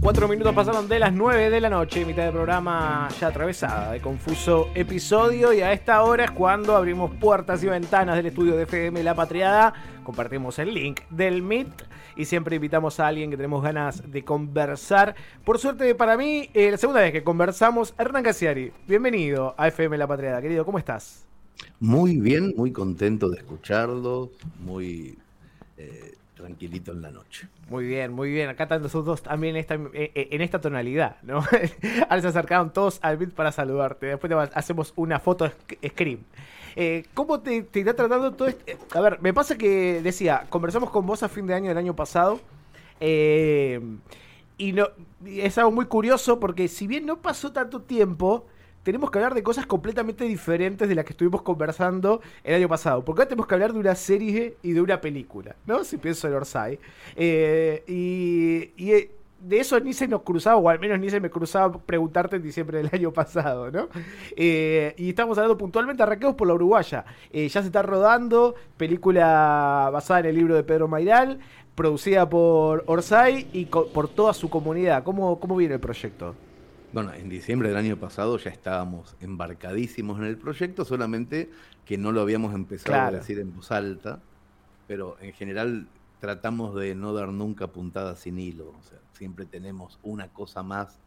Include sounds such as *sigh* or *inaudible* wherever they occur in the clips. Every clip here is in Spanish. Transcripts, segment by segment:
Cuatro minutos pasaron de las nueve de la noche, mitad del programa ya atravesada de confuso episodio y a esta hora es cuando abrimos puertas y ventanas del estudio de FM La Patriada, compartimos el link del Meet y siempre invitamos a alguien que tenemos ganas de conversar. Por suerte para mí, eh, la segunda vez que conversamos, Hernán Casiari, bienvenido a FM La Patriada, querido, ¿cómo estás? Muy bien, muy contento de escucharlo, muy eh, tranquilito en la noche. Muy bien, muy bien. Acá están nosotros dos también en esta, eh, eh, tonalidad, ¿no? *laughs* Ahora se acercaron todos al beat para saludarte. Después hacemos una foto scream. ¿Cómo te, te, está tratando todo esto? A ver, me pasa que decía, conversamos con vos a fin de año del año pasado. y no, es algo muy curioso porque si bien no pasó tanto tiempo, tenemos que hablar de cosas completamente diferentes de las que estuvimos conversando el año pasado. Porque ahora tenemos que hablar de una serie y de una película, ¿no? Si pienso en Orsay. Eh, y, eh, de eso ni se nos cruzaba, o al menos ni se me cruzaba preguntarte en diciembre del año pasado, ¿no? Eh, y estamos hablando puntualmente, arranquemos por la Uruguaya. ya se está rodando, película basada en el libro de Pedro Mairal, producida por Orsay y por toda su comunidad. ¿Cómo, cómo viene el proyecto? Bueno, en diciembre del año pasado ya estábamos embarcadísimos en el proyecto, solamente que no lo habíamos empezado a decir en voz alta, pero en general tratamos de no dar nunca puntada sin hilo, o sea, siempre tenemos una cosa más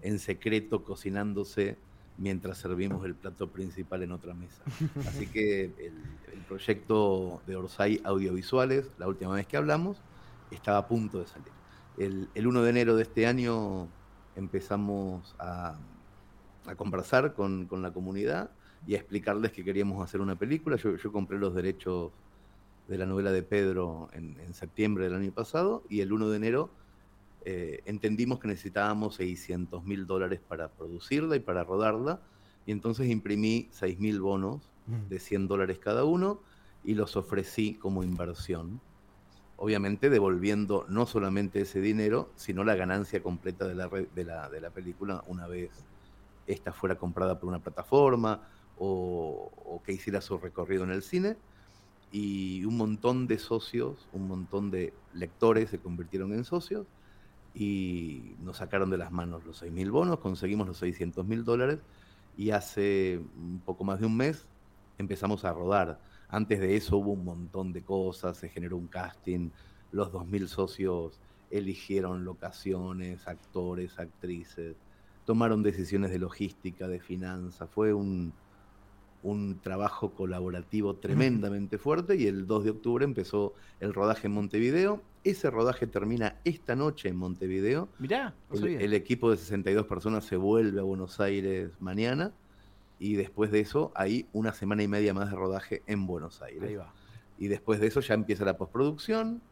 en secreto cocinándose mientras servimos el plato principal en otra mesa. *laughs* Así que el, proyecto de Orsay Audiovisuales, la última vez que hablamos, estaba a punto de salir. El, el 1 de enero de este año empezamos a, conversar con, la comunidad y a explicarles que queríamos hacer una película. Yo, compré los derechos de la novela de Pedro en, septiembre del año pasado y el 1 de enero eh, entendimos que necesitábamos 600 mil dólares para producirla y para rodarla y entonces imprimí 6 mil bonos mm. de 100 dólares cada uno y los ofrecí como inversión obviamente devolviendo no solamente ese dinero, sino la ganancia completa de la, de la, de la película una vez esta fuera comprada por una plataforma o, que hiciera su recorrido en el cine. Y un montón de socios, un montón de lectores se convirtieron en socios y nos sacaron de las manos los 6.000 bonos, conseguimos los 600 mil dólares y hace un poco más de un mes empezamos a rodar antes de eso hubo un montón de cosas, se generó un casting, los 2.000 socios eligieron locaciones, actores, actrices, tomaron decisiones de logística, de finanzas, fue un, un trabajo colaborativo tremendamente fuerte y el 2 de octubre empezó el rodaje en Montevideo. Ese rodaje termina esta noche en Montevideo. Mirá, el, el, equipo de 62 personas se vuelve a Buenos Aires mañana y después de eso hay una semana y media más de rodaje en Buenos Aires. Ahí va. Y después de eso ya empieza la postproducción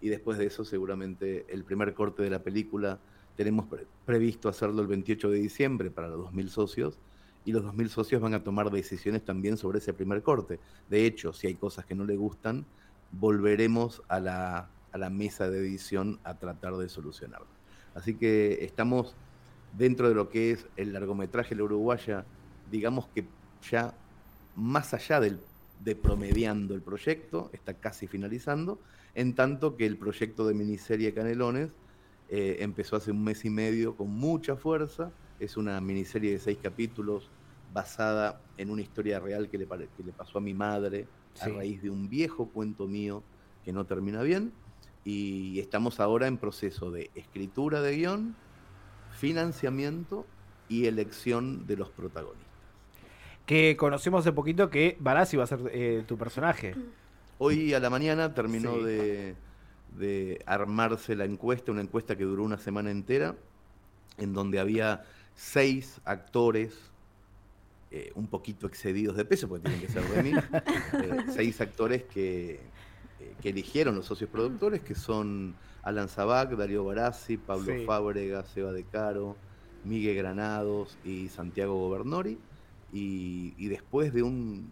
y después de eso seguramente el primer corte de la película tenemos previsto hacerlo el 28 de diciembre para los 2.000 socios y los 2.000 socios van a tomar decisiones también sobre ese primer corte. De hecho, si hay cosas que no le gustan, volveremos a la, a la mesa de edición a tratar de solucionarlo. Así que estamos dentro de lo que es el largometraje La Uruguaya digamos que ya más allá del, de promediando el proyecto, está casi finalizando, en tanto que el proyecto de miniserie Canelones eh, empezó hace un mes y medio con mucha fuerza, es una miniserie de seis capítulos basada en una historia real que le, que le pasó a mi madre a raíz de un viejo cuento mío que no termina bien, y estamos ahora en proceso de escritura de guion, financiamiento y elección de los protagonistas que conocimos hace poquito que Barassi va a ser eh, tu personaje. Hoy a la mañana terminó de, armarse la encuesta, una encuesta que duró una semana entera, en donde había seis actores eh, un poquito excedidos de peso, porque tienen que ser de mí, *laughs* eh, seis actores que, que, eligieron los socios productores, que son Alan Sabac, Darío Barassi, Pablo Fábrega, Seba De Caro, Miguel Granados y Santiago Gobernori. Y, después de un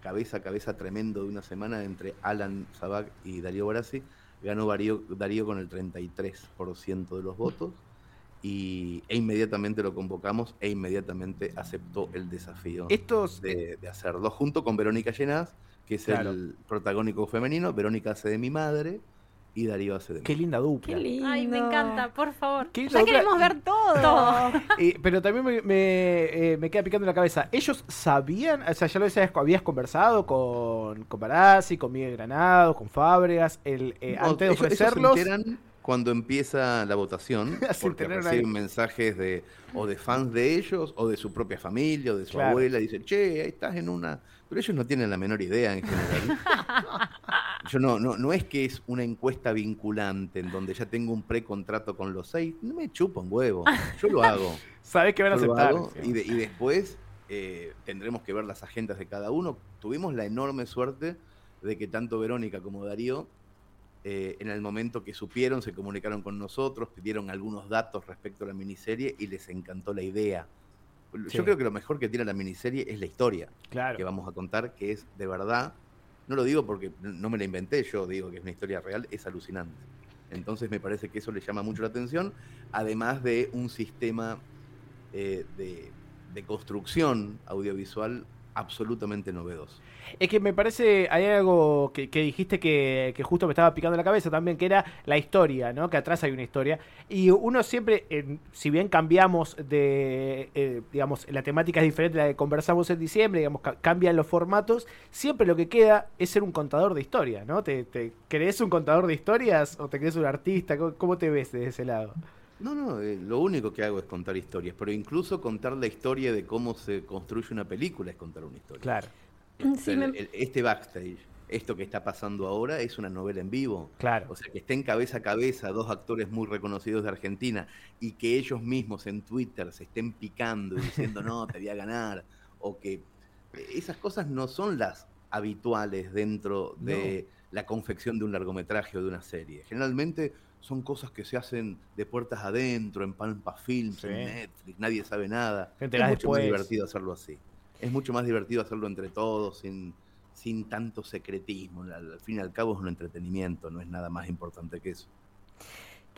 cabeza a cabeza tremendo de una semana entre Alan Sabac y Darío Barassi, ganó Darío, Darío con el 33% de los votos y, e inmediatamente lo convocamos e inmediatamente aceptó el desafío de, hacerlo, junto con Verónica Llenaz, que es el protagónico femenino, Verónica hace de mi madre y Darío hace de Qué linda dupla. Qué lindo. Ay, me encanta, por favor. ya queremos ver todo. *laughs* pero también me, eh, me, queda picando en la cabeza. ¿Ellos sabían, o sea, ya lo decías, habías conversado con, con Barazzi, con Miguel Granado, con Fábregas, el, eh, antes de ofrecerlos? cuando empieza la votación, *laughs* porque reciben mensajes de o de fans de ellos, o de su propia familia, o de su abuela, y dicen, che, ahí estás en una... Pero ellos no tienen la menor idea en general. *laughs* Yo no, no, no es que es una encuesta vinculante en donde ya tengo un precontrato con los seis, no me chupo un huevo, yo lo hago. *laughs* Sabes que van a aceptar. y, y, después eh, tendremos que ver las agendas de cada uno. Tuvimos la enorme suerte de que tanto Verónica como Darío eh, en el momento que supieron, se comunicaron con nosotros, pidieron algunos datos respecto a la miniserie y les encantó la idea. Yo creo que lo mejor que tiene la miniserie es la historia que vamos a contar, que es de verdad, no lo digo porque no me la inventé, yo digo que es una historia real, es alucinante. Entonces me parece que eso le llama mucho la atención, además de un sistema eh, de construcción audiovisual absolutamente novedoso. Es que me parece, hay algo que, dijiste que, justo me estaba picando la cabeza también, que era la historia, ¿no? Que atrás hay una historia. Y uno siempre, si bien cambiamos de, eh, digamos, la temática es diferente a la que conversamos en diciembre, digamos, cambian los formatos, siempre lo que queda es ser un contador de historias, ¿no? ¿Te, crees un contador de historias o te crees un artista? ¿Cómo, te ves de ese lado? No, no, eh, lo único que hago es contar historias, pero incluso contar la historia de cómo se construye una película es contar una historia. Claro este backstage, esto que está pasando ahora, es una novela en vivo. Claro. O sea, que estén cabeza a cabeza dos actores muy reconocidos de Argentina y que ellos mismos en Twitter se estén picando y diciendo, no, te voy a ganar. O que esas cosas no son las habituales dentro de la confección de un largometraje o de una serie. Generalmente son cosas que se hacen de puertas adentro, en Pampa Films, en Netflix, nadie sabe nada. es mucho más divertido hacerlo así es mucho más divertido hacerlo entre todos, sin, sin tanto secretismo. Al, fin y al cabo es un entretenimiento, no es nada más importante que eso.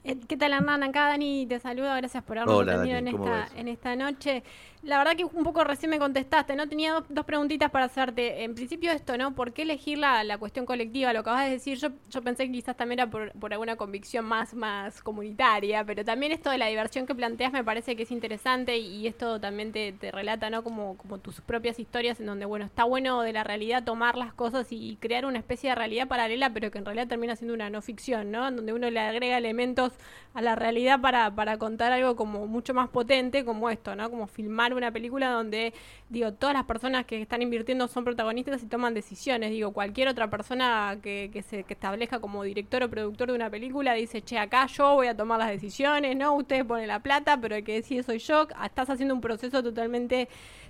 Eh, ¿Qué tal Hernán? Acá Dani te saluda, gracias por habernos tenido en, esta, en esta noche. La verdad que un poco recién me contestaste, ¿no? Tenía dos, preguntitas para hacerte. En principio esto, ¿no? ¿Por qué elegir la, la cuestión colectiva? Lo acabas de decir, yo, yo pensé que quizás también era por, por, alguna convicción más, más comunitaria, pero también esto de la diversión que planteas me parece que es interesante y, esto también te, te, relata, ¿no? Como, como tus propias historias en donde, bueno, está bueno de la realidad tomar las cosas y, crear una especie de realidad paralela, pero que en realidad termina siendo una no ficción, ¿no? En donde uno le agrega elementos a la realidad para, para contar algo como mucho más potente como esto, ¿no? Como filmar una película donde, digo, todas las personas que están invirtiendo son protagonistas y toman decisiones. Digo, cualquier otra persona que, que se que establezca como director o productor de una película dice, che, acá yo voy a tomar las decisiones, ¿no? Ustedes ponen la plata, pero el que decide soy yo. Estás haciendo un proceso totalmente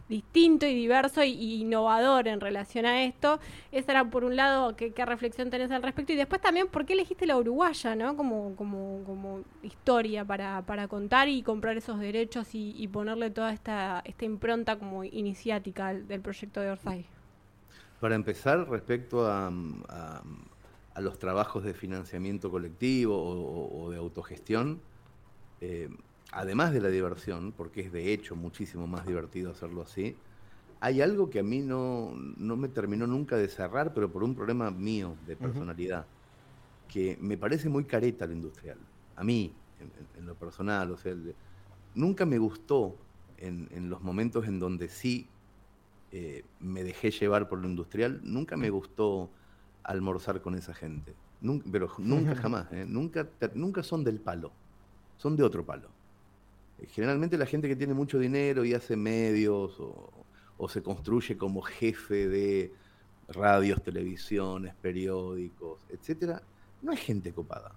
distinto y diverso y, innovador en relación a esto. Esa era por un lado qué, reflexión tenés al respecto y después también por qué elegiste la uruguaya, ¿no? Como, como, como historia para, para contar y comprar esos derechos y, ponerle toda esta, esta impronta como iniciática del proyecto de Orsay. Para empezar, respecto a, a, los trabajos de financiamiento colectivo o, de autogestión, eh, además de la diversión, porque es de hecho muchísimo más divertido hacerlo así, hay algo que a mí no, no me terminó nunca de cerrar, pero por un problema mío de personalidad, que me parece muy careta lo industrial. A mí, en, lo personal, o sea, nunca me gustó en, los momentos en donde sí eh, me dejé llevar por lo industrial, nunca me gustó almorzar con esa gente. Nunca, pero nunca *laughs* jamás, ¿eh? nunca, nunca son del palo, son de otro palo. Generalmente la gente que tiene mucho dinero y hace medios o, se construye como jefe de radios, televisiones, periódicos, etcétera, no es gente copada.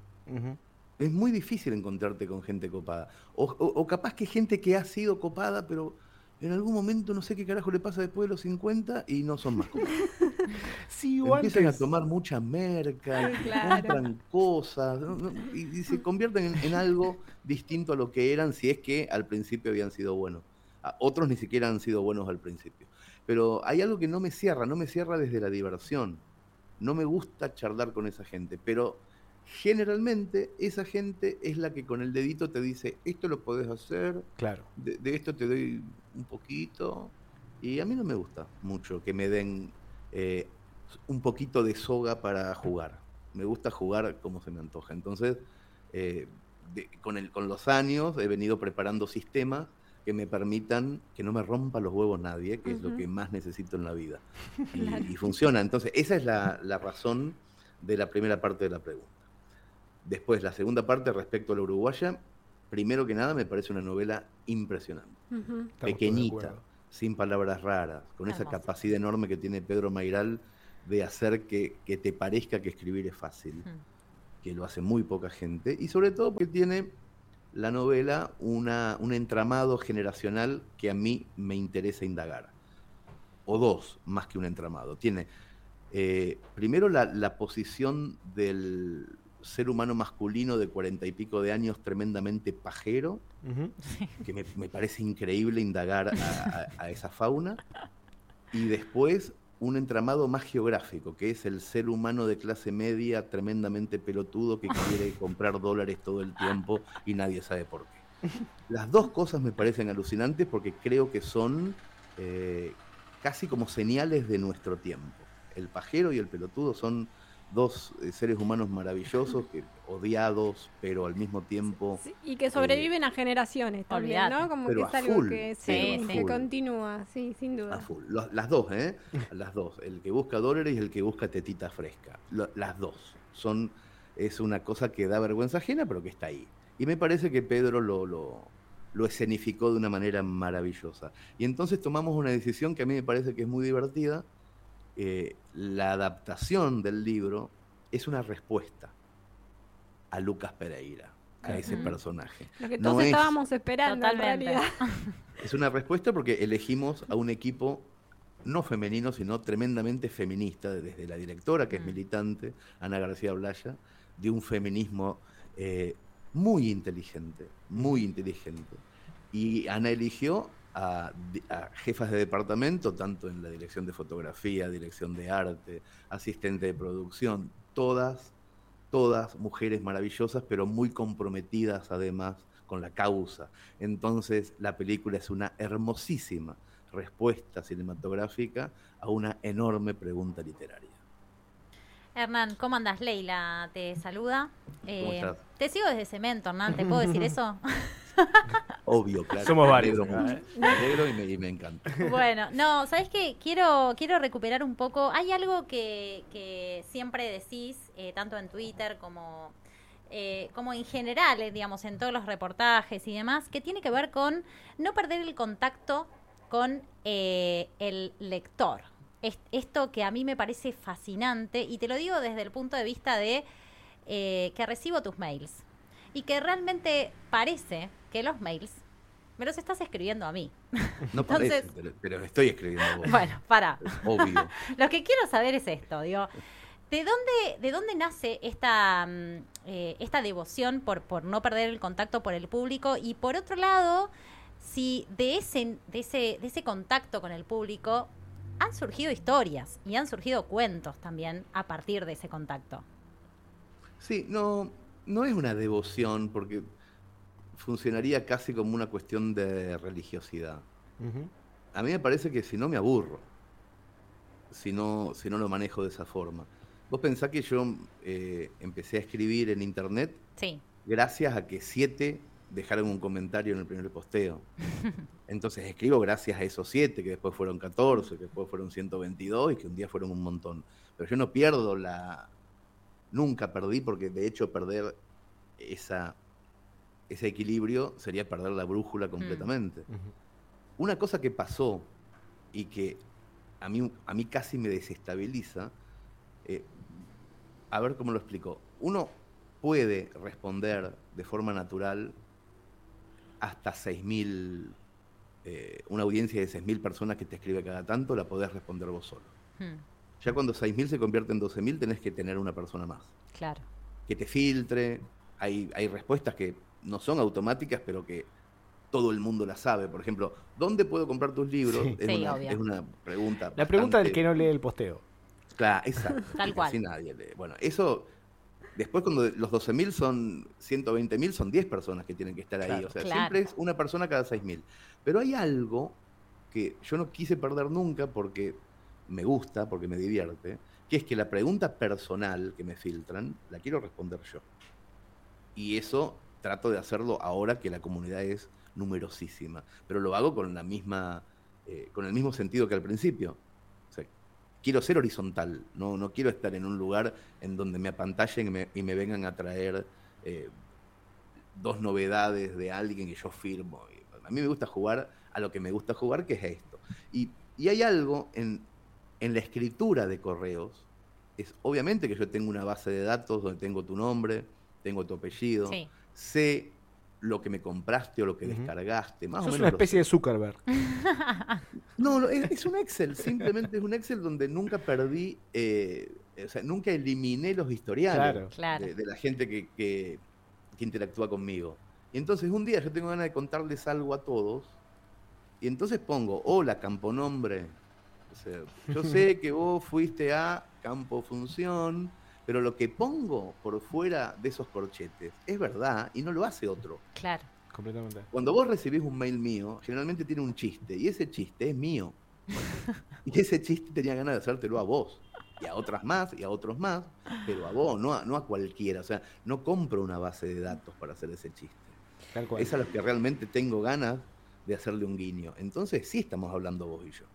Es muy difícil encontrarte con gente copada. O, capaz que gente que ha sido copada, pero en algún momento no sé qué carajo le pasa después de los 50 y no son más *laughs* sí, Empiezan a tomar mucha merca, compran cosas y, se convierten en, algo distinto a lo que eran si es que al principio habían sido buenos. otros ni siquiera han sido buenos al principio. Pero hay algo que no me cierra, no me cierra desde la diversión. No me gusta charlar con esa gente, pero generalmente esa gente es la que con el dedito te dice, esto lo podés hacer, claro. de, esto te doy un poquito. Y a mí no me gusta mucho que me den eh, un poquito de soga para jugar. Me gusta jugar como se me antoja. Entonces, eh, con, el, con los años he venido preparando sistemas que me permitan que no me rompa los huevos nadie, que es lo que más necesito en la vida. *laughs* Y, funciona. Entonces, esa es la, razón de la primera parte de la pregunta. Después, la segunda parte respecto a la uruguaya, primero que nada me parece una novela impresionante, pequeñita, sin palabras raras, con esa capacidad enorme que tiene Pedro Mairal de hacer que, te parezca que escribir es fácil, que lo hace muy poca gente, y sobre todo porque tiene la novela una, un entramado generacional que a mí me interesa indagar. O dos, más que un entramado. Tiene eh, primero la, posición del ser humano masculino de cuarenta y pico de años tremendamente pajero, que me, parece increíble indagar a, esa fauna. Y después un entramado más geográfico, que es el ser humano de clase media tremendamente pelotudo que quiere *laughs* comprar dólares todo el tiempo y nadie sabe por qué. Las dos cosas me parecen alucinantes porque creo que son eh, casi como señales de nuestro tiempo. El pajero y el pelotudo son dos eh, seres humanos maravillosos, que, odiados, pero al mismo tiempo... y que sobreviven a generaciones también, ¿no? Como que es algo que, sí, que continúa, sí, sin duda. las dos, ¿eh? *laughs* las dos. El que busca dólares y el que busca tetita fresca. las dos. Son, es una cosa que da vergüenza ajena, pero que está ahí. Y me parece que Pedro lo, lo, lo escenificó de una manera maravillosa. Y entonces tomamos una decisión que a mí me parece que es muy divertida, eh, la adaptación del libro es una respuesta a Lucas Pereira, a ese personaje. Lo que todos estábamos esperando *laughs* Es una respuesta porque elegimos a un equipo no femenino, sino tremendamente feminista, desde la directora, que es mm. militante, Ana García Blaya, de un feminismo eh, muy inteligente, muy inteligente. Y Ana eligió a, jefas de departamento, tanto en la dirección de fotografía, dirección de arte, asistente de producción, todas, todas mujeres maravillosas, pero muy comprometidas además con la causa. Entonces la película es una hermosísima respuesta cinematográfica a una enorme pregunta literaria. Hernán, ¿cómo andas? Leila te saluda. Eh, te sigo desde Cemento, Hernán, ¿te puedo decir *laughs* eso? Obvio, claro. Somos varios. Me alegro, y, me, encanta. Bueno, no, ¿sabes qué? Quiero, quiero recuperar un poco. Hay algo que, siempre decís, eh, tanto en Twitter como, eh, como en general, eh, digamos, en todos los reportajes y demás, que tiene que ver con no perder el contacto con el lector. esto que a mí me parece fascinante, y te lo digo desde el punto de vista de que recibo tus mails y que realmente parece que los mails me los estás escribiendo a mí. *laughs* No Entonces, parece, pero, estoy escribiendo a vos. Bueno, para. obvio. *laughs* Lo que quiero saber es esto, digo, ¿de dónde, de dónde nace esta, mm, eh, esta devoción por, por no perder el contacto por el público? Y por otro lado, si de ese, de ese, de ese contacto con el público han surgido historias y han surgido cuentos también a partir de ese contacto. Sí, no, no es una devoción, porque funcionaría casi como una cuestión de religiosidad. A mí me parece que si no me aburro, si no, si no lo manejo de esa forma. Vos pensás que yo eh, empecé a escribir en internet sí. gracias a que siete dejaron un comentario en el primer posteo. *laughs* Entonces escribo gracias a esos siete, que después fueron 14, que después fueron 122 y que un día fueron un montón. Pero yo no pierdo la... Nunca perdí, porque de hecho perder esa ese equilibrio sería perder la brújula mm. completamente. Una cosa que pasó y que a mí, a mí casi me desestabiliza, eh, a ver cómo lo explico. Uno puede responder de forma natural hasta 6.000, eh, una audiencia de 6.000 personas que te escribe cada tanto, la podés responder vos solo. Hmm. Ya cuando 6.000 se convierte en 12.000 tenés que tener una persona más. Claro. Que te filtre, hay, hay respuestas que no son automáticas, pero que todo el mundo las sabe. Por ejemplo, ¿dónde puedo comprar tus libros? Es, una, pregunta. La pregunta del que no lee el posteo. Claro, exacto. *laughs* Tal cual. nadie lee. Bueno, eso, después cuando los 12.000 son 120.000, son 10 personas que tienen que estar ahí. O sea, siempre es una persona cada 6.000. Pero hay algo que yo no quise perder nunca porque me gusta, porque me divierte, que es que la pregunta personal que me filtran, la quiero responder yo. Y eso trato de hacerlo ahora que la comunidad es numerosísima, pero lo hago con la misma, eh, con el mismo sentido que al principio. quiero ser horizontal, no, no quiero estar en un lugar en donde me apantallen y me, vengan a traer eh, dos novedades de alguien que yo firmo. A mí me gusta jugar a lo que me gusta jugar, que es esto. Y, hay algo en, en la escritura de correos, es obviamente que yo tengo una base de datos donde tengo tu nombre, tengo tu apellido, sé lo que me compraste o lo que descargaste. Más o menos una especie de Zuckerberg. *laughs* No, es, un Excel, simplemente es un Excel donde nunca perdí, eh, o sea, nunca eliminé los historiales De, la gente que, que, interactúa conmigo. Y entonces un día yo tengo ganas de contarles algo a todos, y entonces pongo, hola, camponombre. O sea, yo sé que vos fuiste a campo función, pero lo que pongo por fuera de esos corchetes es verdad y no lo hace otro. Claro. Completamente. Cuando vos recibís un mail mío, generalmente tiene un chiste y ese chiste es mío. *laughs* y ese chiste tenía ganas de hacértelo a vos y a otras más y a otros más, pero a vos, no a, no a cualquiera. O sea, no compro una base de datos para hacer ese chiste. Es a los que realmente tengo ganas de hacerle un guiño. Entonces sí estamos hablando vos y yo.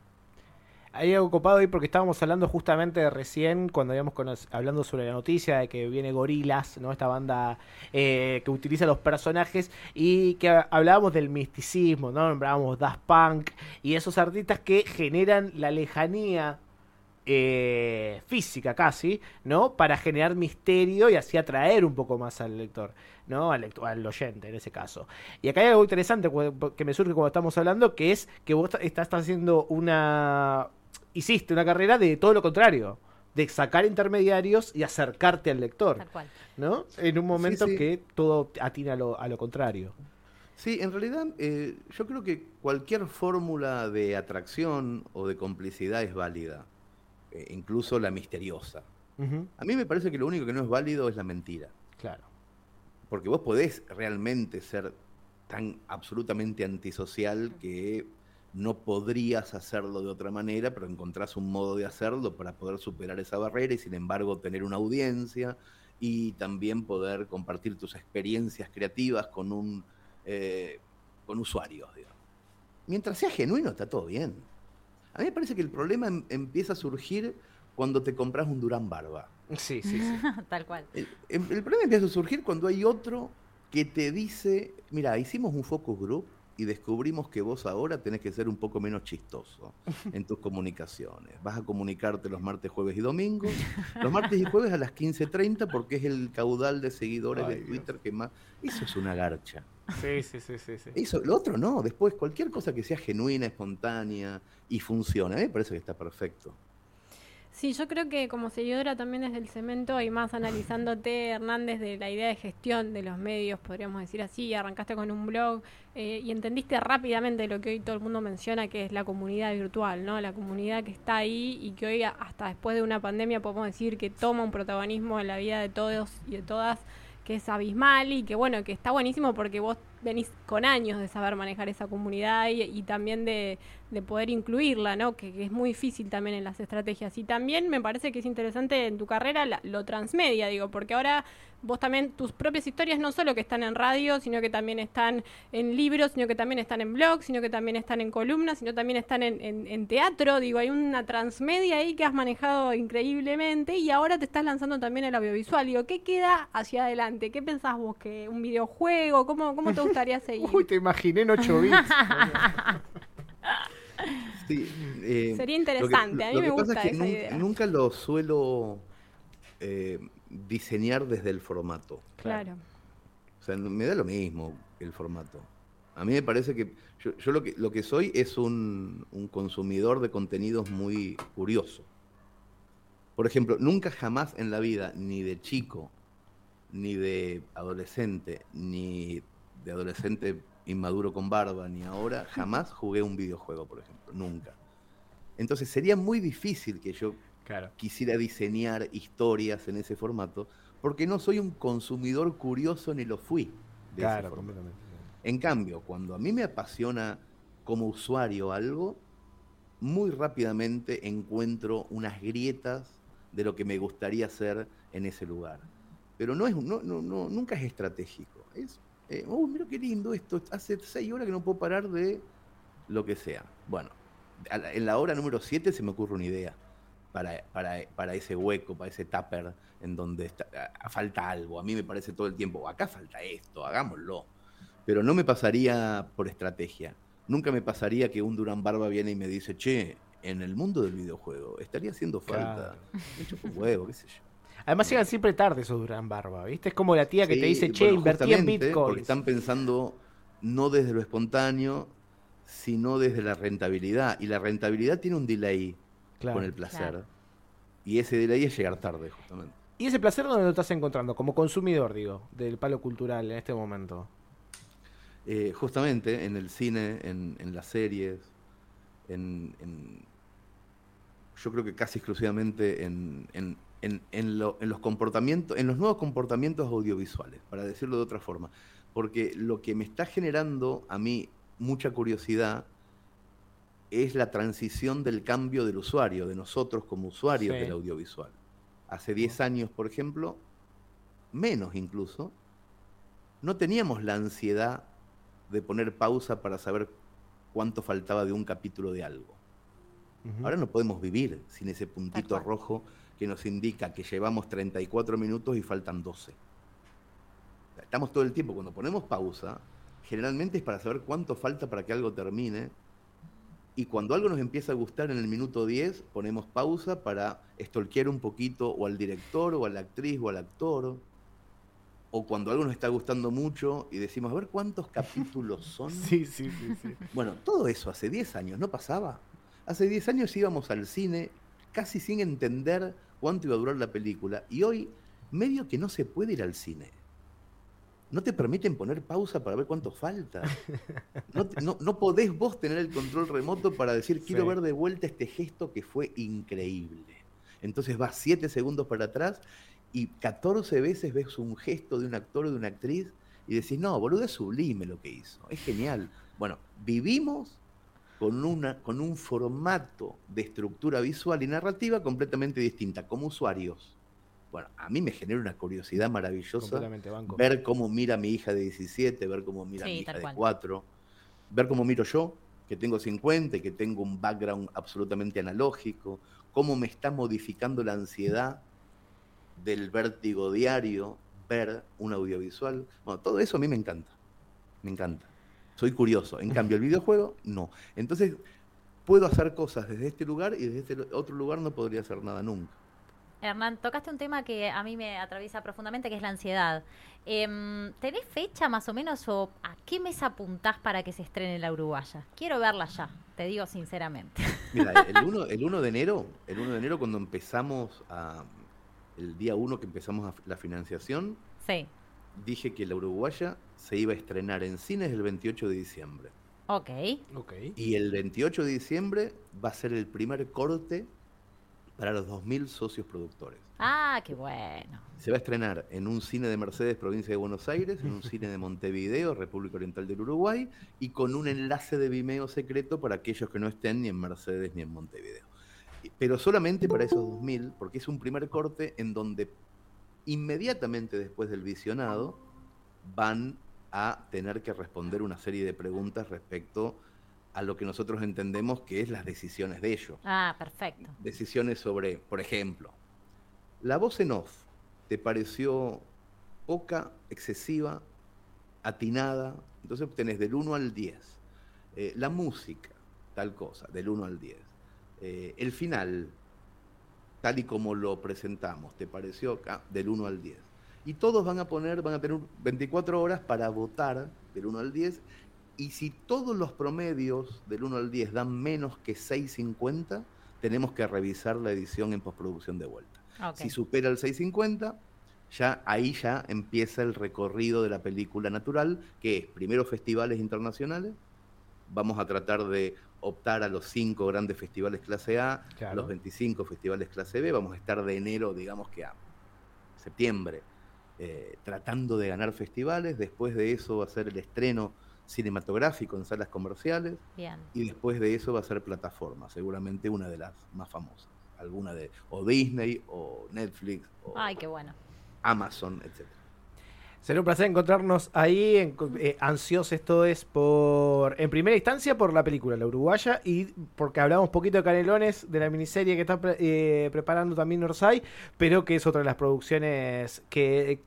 Hay algo copado ahí porque estábamos hablando justamente recién, cuando habíamos hablando sobre la noticia de que viene Gorilas, ¿no? Esta banda eh, que utiliza los personajes y que hablábamos del misticismo, ¿no? Nombrábamos Daft Punk y esos artistas que generan la lejanía eh, física casi, ¿no? Para generar misterio y así atraer un poco más al lector, ¿no? Al, lector, al oyente en ese caso. Y acá hay algo interesante que me surge cuando estamos hablando, que es que vos estás haciendo una, hiciste una carrera de todo lo contrario, de sacar intermediarios y acercarte al lector. Tal cual. ¿No? En un momento que todo atina a lo, a lo contrario. Sí, en realidad eh, yo creo que cualquier fórmula de atracción o de complicidad es válida, eh, incluso la misteriosa. A mí me parece que lo único que no es válido es la mentira. Claro. Porque vos podés realmente ser tan absolutamente antisocial que no podrías hacerlo de otra manera, pero encontrás un modo de hacerlo para poder superar esa barrera y sin embargo tener una audiencia y también poder compartir tus experiencias creativas con un eh, con usuarios. Mientras sea genuino está todo bien. A mí me parece que el problema em, empieza a surgir cuando te compras un Durán Barba. Sí, sí, sí. *laughs* Tal cual. El, el, problema empieza a surgir cuando hay otro que te dice, mira, hicimos un focus group y descubrimos que vos ahora tenés que ser un poco menos chistoso en tus comunicaciones. Vas a comunicarte los martes, jueves y domingos. Los martes y jueves a las 15.30 porque es el caudal de seguidores de Twitter que más... Eso es una garcha. Sí, sí, sí, sí, sí. Eso, lo otro no. Después, cualquier cosa que sea genuina, espontánea y funcione, a mí me parece que está perfecto. Sí, yo creo que como seguidora también desde el cemento y más analizándote, Hernández, de la idea de gestión de los medios, podríamos decir así, arrancaste con un blog eh, y entendiste rápidamente lo que hoy todo el mundo menciona, que es la comunidad virtual, ¿no? La comunidad que está ahí y que hoy, hasta después de una pandemia, podemos decir que toma un protagonismo en la vida de todos y de todas que es abismal y que bueno, que está buenísimo porque vos venís con años de saber manejar esa comunidad y, también de, poder incluirla, ¿no? Que, es muy difícil también en las estrategias. Y también me parece que es interesante en tu carrera lo transmedia, digo, porque ahora vos también, tus propias historias no solo que están en radio, sino que también están en libros, sino que también están en blogs, sino que también están en columnas, sino también están en, en teatro, digo, hay una transmedia ahí que has manejado increíblemente y ahora te estás lanzando también el audiovisual, digo, ¿qué queda hacia adelante? ¿Qué pensás vos? ¿Que un videojuego? ¿Cómo, cómo te *laughs* gustaría seguir? Uy, te imaginé en 8 bits. *laughs* Eh, Sería interesante, a mí me gusta esa idea. Nunca lo suelo eh, diseñar desde el formato. Claro. O sea, me da lo mismo el formato. A mí me parece que yo, lo, que, lo que soy es un, un, consumidor de contenidos muy curioso. Por ejemplo, nunca jamás en la vida, ni de chico, ni de adolescente, ni de adolescente inmaduro con barba, ni ahora, jamás jugué un videojuego, por ejemplo. Nunca. Entonces sería muy difícil que yo quisiera diseñar historias en ese formato, porque no soy un consumidor curioso ni lo fui. claro, En cambio, cuando a mí me apasiona como usuario algo, muy rápidamente encuentro unas grietas de lo que me gustaría hacer en ese lugar. Pero no es, no, no, nunca es estratégico. Es, eh, oh, mira qué lindo esto. Hace seis horas que no puedo parar de lo que sea. Bueno, en la hora número siete se me ocurre una idea para, para, ese hueco, para ese tupper en donde falta algo. A mí me parece todo el tiempo, acá falta esto, hagámoslo. Pero no me pasaría por estrategia. Nunca me pasaría que un Durán Barba viene y me dice, che, en el mundo del videojuego estaría haciendo falta. Hecho con huevo, qué sé yo. Además llegan siempre tarde esos Durán Barba, ¿viste? Es como la tía que te dice, che, invertí en Bitcoin. Porque están pensando no desde lo espontáneo, sino desde la rentabilidad. Y la rentabilidad tiene un delay con el placer. Y ese delay es llegar tarde, justamente. ¿Y ese placer dónde lo estás encontrando? Como consumidor, digo, del palo cultural en este momento. Eh, justamente en el cine, en, las series, en, yo creo que casi exclusivamente en, en, los comportamientos, en los nuevos comportamientos audiovisuales, para decirlo de otra forma. Porque lo que me está generando a mí mucha curiosidad es la transición del cambio del usuario, de nosotros como usuarios del audiovisual. Hace 10 años, por ejemplo, menos incluso, no teníamos la ansiedad de poner pausa para saber cuánto faltaba de un capítulo de algo. Ahora no podemos vivir sin ese puntito rojo que nos indica que llevamos 34 minutos y faltan 12. Estamos todo el tiempo, cuando ponemos pausa, generalmente es para saber cuánto falta para que algo termine. Y cuando algo nos empieza a gustar en el minuto 10, ponemos pausa para estolquear un poquito o al director o a la actriz o al actor. O cuando algo nos está gustando mucho y decimos, a ver cuántos *laughs* capítulos son. Sí, sí, sí, sí. Bueno, todo eso hace 10 años no pasaba. Hace 10 años íbamos al cine casi sin entender cuánto iba a durar la película y hoy medio que no se puede ir al cine no te permiten poner pausa para ver cuánto falta. No, podés vos tener el control remoto para decir, quiero ver de vuelta este gesto que fue increíble. Entonces vas 7 segundos para atrás y 14 veces ves un gesto de un actor o de una actriz y decís, no, boludo, es sublime lo que hizo, es genial. Bueno, vivimos con, una, con un formato de estructura visual y narrativa completamente distinta, como usuarios. Bueno, a mí me genera una curiosidad maravillosa ver cómo mira mi hija de 17, ver cómo mira mi hija de 4, ver cómo miro yo, que tengo 50 y que tengo un background absolutamente analógico, cómo me está modificando la ansiedad del vértigo diario ver un audiovisual. Bueno, todo eso a mí me encanta. Me encanta. Soy curioso. En cambio, el videojuego, no. Entonces, puedo hacer cosas desde este lugar y desde este otro lugar no podría hacer nada nunca. Hernán, tocaste un tema que a mí me atraviesa profundamente, que es la ansiedad. Eh, ¿Tenés fecha más o menos o a qué mes apuntás para que se estrene la Uruguaya? Quiero verla ya, te digo sinceramente. Mira, el 1, *laughs* de enero, el 1 de enero cuando empezamos a, el día 1 que empezamos la financiación, sí. Dije que la Uruguaya se iba a estrenar en cines el 28 de diciembre. Ok. okay. Y el 28 de diciembre va a ser el primer corte para los 2.000 socios productores. Ah, qué bueno. Se va a estrenar en un cine de Mercedes, provincia de Buenos Aires, en un *laughs* cine de Montevideo, República Oriental del Uruguay, y con un enlace de Vimeo secreto para aquellos que no estén ni en Mercedes ni en Montevideo. Pero solamente para esos 2.000, porque es un primer corte en donde inmediatamente después del visionado van a tener que responder una serie de preguntas respecto a lo que nosotros entendemos que es las decisiones de ellos. Ah, perfecto. Decisiones sobre, por ejemplo, la voz en off, ¿te pareció poca, excesiva, atinada? Entonces tenés del 1 al 10. Eh, la música, tal cosa, del 1 al 10. Eh, el final, tal y como lo presentamos, ¿te pareció acá? Del 1 al 10. Y todos van a poner, van a tener 24 horas para votar del 1 al 10 y si todos los promedios del 1 al 10 dan menos que 6.50, tenemos que revisar la edición en postproducción de vuelta. Si supera el 6.50, ya ahí ya empieza el recorrido de la película natural, que es primero festivales internacionales, vamos a tratar de optar a los cinco grandes festivales clase A, a los 25 festivales clase B, vamos a estar de enero, digamos que a septiembre, eh, tratando de ganar festivales, después de eso va a ser el estreno cinematográfico en salas comerciales. Y después de eso va a ser plataforma, seguramente una de las más famosas. alguna de o Disney o Netflix o Ay, qué bueno. Amazon, etc. Será un placer encontrarnos ahí, en, eh, esto es por, en primera instancia por la película, la uruguaya, y porque hablamos poquito de Canelones, de la miniserie que está eh, preparando también Orsay, pero que es otra de las producciones que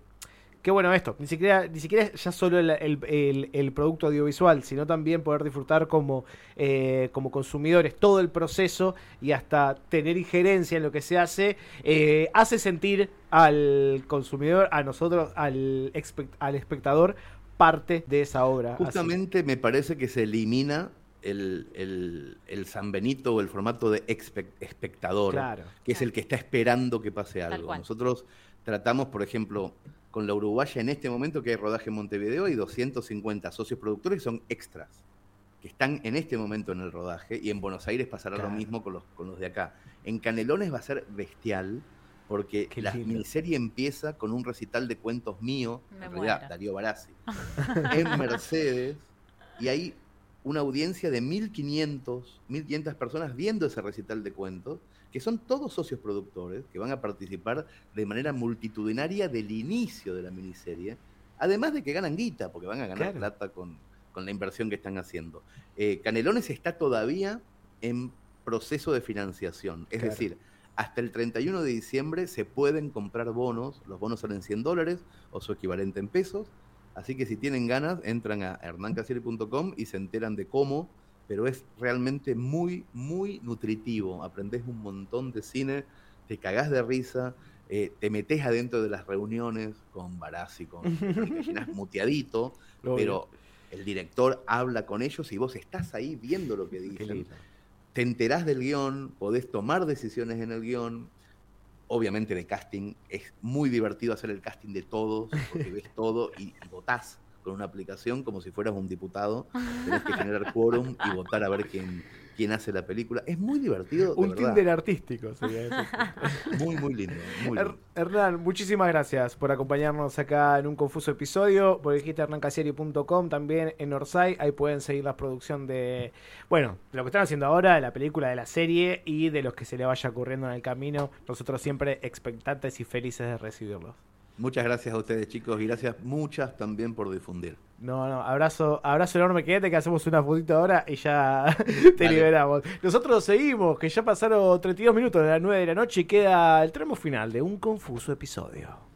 Qué bueno esto, ni siquiera, ni siquiera ya solo el, producto audiovisual, sino también poder disfrutar como, eh, como consumidores todo el proceso y hasta tener injerencia en lo que se hace, eh, hace sentir al consumidor, a nosotros, al, al espectador, parte de esa obra. Justamente me parece que se elimina el, el, San Benito o el formato de espectador, que es el que está esperando que pase algo. Nosotros tratamos, por ejemplo, con la Uruguaya en este momento que hay rodaje en Montevideo y 250 socios productores que son extras, que están en este momento en el rodaje y en Buenos Aires pasará lo mismo con los, con los de acá. En Canelones va a ser bestial porque la miniserie empieza con un recital de cuentos mío, en realidad Darío Barassi, *laughs* en Mercedes y hay una audiencia de 1.500, 1.500 personas viendo ese recital de cuentos que son todos socios productores que van a participar de manera multitudinaria del inicio de la miniserie, además de que ganan guita, porque van a ganar plata con, la inversión que están haciendo. Eh, Canelones está todavía en proceso de financiación, es decir, hasta el 31 de diciembre se pueden comprar bonos, los bonos salen 100 dólares o su equivalente en pesos, así que si tienen ganas, entran a hernancasieri.com y se enteran de cómo pero es realmente muy, muy nutritivo. Aprendés un montón de cine, te cagás de risa, eh, te metes adentro de las reuniones con Barassi, con *laughs* llenas muteadito, pero el director habla con ellos y vos estás ahí viendo lo que dicen. Te enterás del guion, podés tomar decisiones en el guion. Obviamente de casting es muy divertido hacer el casting de todos, porque ves todo y, y votás con una aplicación como si fueras un diputado. *laughs* Tenés que generar quórum y votar a ver quién, quién hace la película. Es muy divertido. un Tinder artístico *laughs* muy, muy lindo. Hernán, muchísimas gracias por acompañarnos acá en un confuso episodio. Por dijiste hernancasieri.com, también en Orsay. Ahí pueden seguir la producción de, bueno, de lo que están haciendo ahora, de la película, de la serie y de los que se le vaya ocurriendo en el camino. Nosotros siempre expectantes y felices de recibirlos. Muchas gracias a ustedes, chicos, y gracias muchas también por difundir. No, no, abrazo, abrazo enorme, quédate que hacemos una fotito ahora y ya *laughs* te liberamos. Nosotros seguimos, que ya pasaron 32 minutos de las 9 de la noche y queda el tramo final de un confuso episodio.